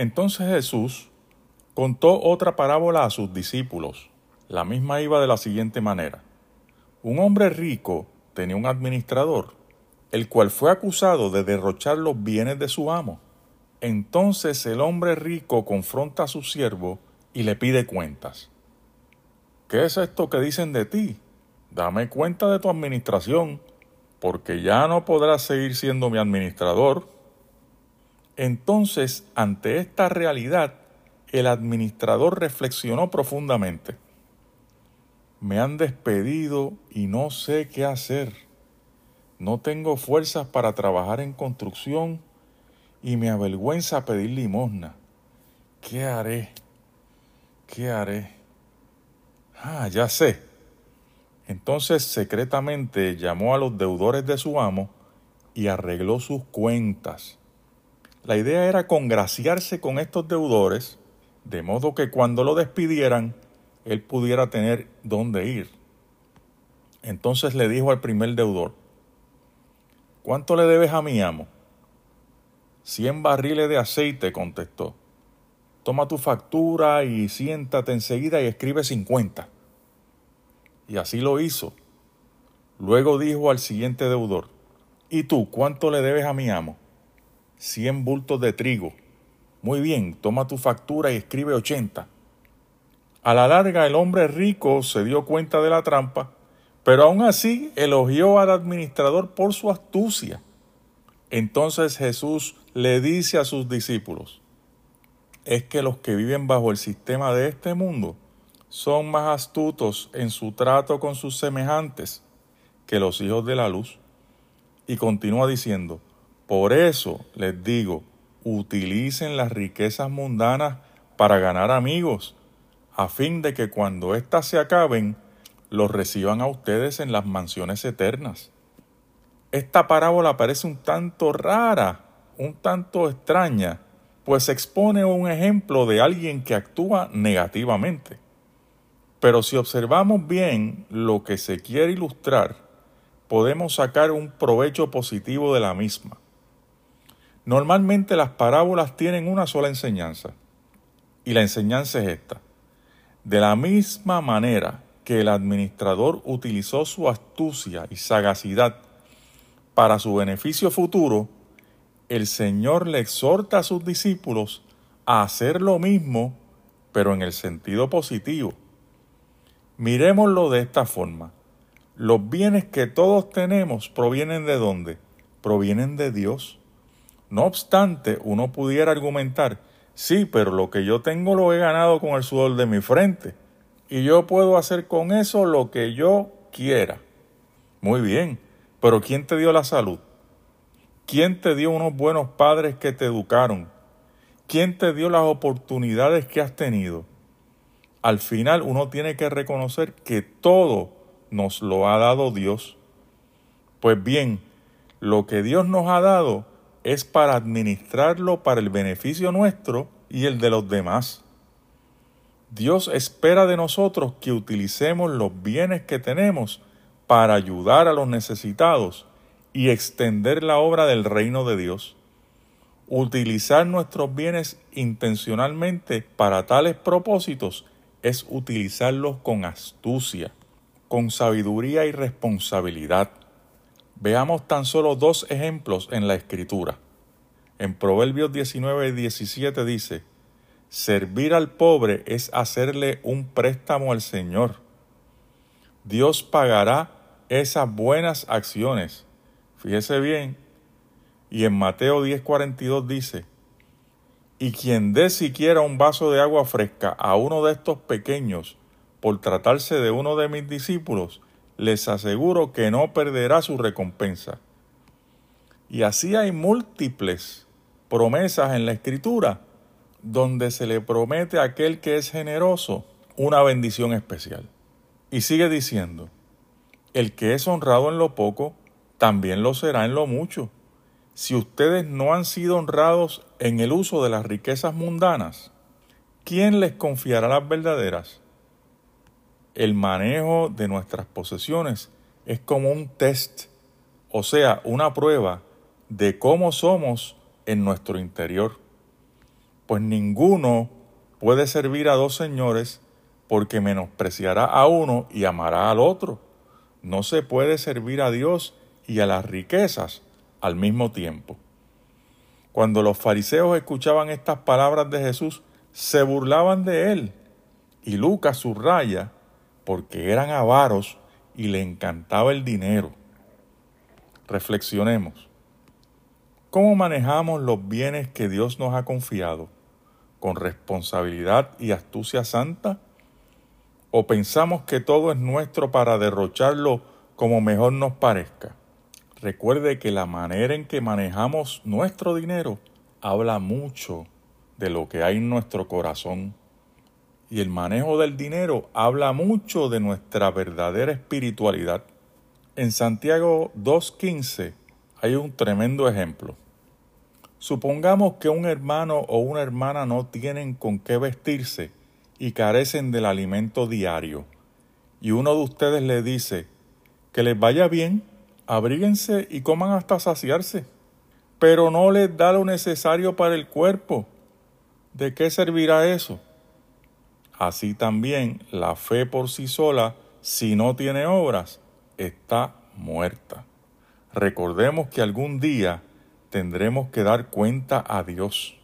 Entonces Jesús contó otra parábola a sus discípulos. La misma iba de la siguiente manera. Un hombre rico tenía un administrador, el cual fue acusado de derrochar los bienes de su amo. Entonces el hombre rico confronta a su siervo y le pide cuentas. ¿Qué es esto que dicen de ti? Dame cuenta de tu administración, porque ya no podrás seguir siendo mi administrador. Entonces, ante esta realidad, el administrador reflexionó profundamente. Me han despedido y no sé qué hacer. No tengo fuerzas para trabajar en construcción y me avergüenza pedir limosna. ¿Qué haré? ¿Qué haré? Ah, ya sé. Entonces secretamente llamó a los deudores de su amo y arregló sus cuentas. La idea era congraciarse con estos deudores, de modo que cuando lo despidieran, él pudiera tener dónde ir. Entonces le dijo al primer deudor, ¿cuánto le debes a mi amo? Cien barriles de aceite, contestó. Toma tu factura y siéntate enseguida y escribe cincuenta. Y así lo hizo. Luego dijo al siguiente deudor, ¿y tú cuánto le debes a mi amo? Cien bultos de trigo. Muy bien, toma tu factura y escribe ochenta. A la larga el hombre rico se dio cuenta de la trampa, pero aún así elogió al administrador por su astucia. Entonces Jesús le dice a sus discípulos, es que los que viven bajo el sistema de este mundo son más astutos en su trato con sus semejantes que los hijos de la luz. Y continúa diciendo, por eso les digo, utilicen las riquezas mundanas para ganar amigos, a fin de que cuando éstas se acaben, los reciban a ustedes en las mansiones eternas. Esta parábola parece un tanto rara, un tanto extraña, pues expone un ejemplo de alguien que actúa negativamente. Pero si observamos bien lo que se quiere ilustrar, podemos sacar un provecho positivo de la misma. Normalmente las parábolas tienen una sola enseñanza, y la enseñanza es esta. De la misma manera que el administrador utilizó su astucia y sagacidad para su beneficio futuro, el Señor le exhorta a sus discípulos a hacer lo mismo, pero en el sentido positivo. Miremoslo de esta forma. Los bienes que todos tenemos provienen de dónde? Provienen de Dios. No obstante, uno pudiera argumentar, sí, pero lo que yo tengo lo he ganado con el sudor de mi frente, y yo puedo hacer con eso lo que yo quiera. Muy bien, pero ¿quién te dio la salud? ¿Quién te dio unos buenos padres que te educaron? ¿Quién te dio las oportunidades que has tenido? Al final uno tiene que reconocer que todo nos lo ha dado Dios. Pues bien, lo que Dios nos ha dado es para administrarlo para el beneficio nuestro y el de los demás. Dios espera de nosotros que utilicemos los bienes que tenemos para ayudar a los necesitados y extender la obra del reino de Dios. Utilizar nuestros bienes intencionalmente para tales propósitos es utilizarlos con astucia, con sabiduría y responsabilidad. Veamos tan solo dos ejemplos en la escritura. En Proverbios 19 y 17 dice, Servir al pobre es hacerle un préstamo al Señor. Dios pagará esas buenas acciones. Fíjese bien. Y en Mateo 10:42 dice, y quien dé siquiera un vaso de agua fresca a uno de estos pequeños, por tratarse de uno de mis discípulos, les aseguro que no perderá su recompensa. Y así hay múltiples promesas en la Escritura donde se le promete a aquel que es generoso una bendición especial. Y sigue diciendo, el que es honrado en lo poco, también lo será en lo mucho. Si ustedes no han sido honrados en el uso de las riquezas mundanas, ¿quién les confiará las verdaderas? El manejo de nuestras posesiones es como un test, o sea, una prueba de cómo somos en nuestro interior. pues ninguno puede servir a dos señores porque menospreciará a uno y amará al otro. No se puede servir a Dios y a las riquezas al mismo tiempo. Cuando los fariseos escuchaban estas palabras de Jesús, se burlaban de él. Y Lucas subraya porque eran avaros y le encantaba el dinero. Reflexionemos. ¿Cómo manejamos los bienes que Dios nos ha confiado? ¿Con responsabilidad y astucia santa? ¿O pensamos que todo es nuestro para derrocharlo como mejor nos parezca? Recuerde que la manera en que manejamos nuestro dinero habla mucho de lo que hay en nuestro corazón. Y el manejo del dinero habla mucho de nuestra verdadera espiritualidad. En Santiago 2.15 hay un tremendo ejemplo. Supongamos que un hermano o una hermana no tienen con qué vestirse y carecen del alimento diario. Y uno de ustedes le dice, que les vaya bien, abríguense y coman hasta saciarse, pero no les da lo necesario para el cuerpo. ¿De qué servirá eso? Así también la fe por sí sola, si no tiene obras, está muerta. Recordemos que algún día tendremos que dar cuenta a Dios.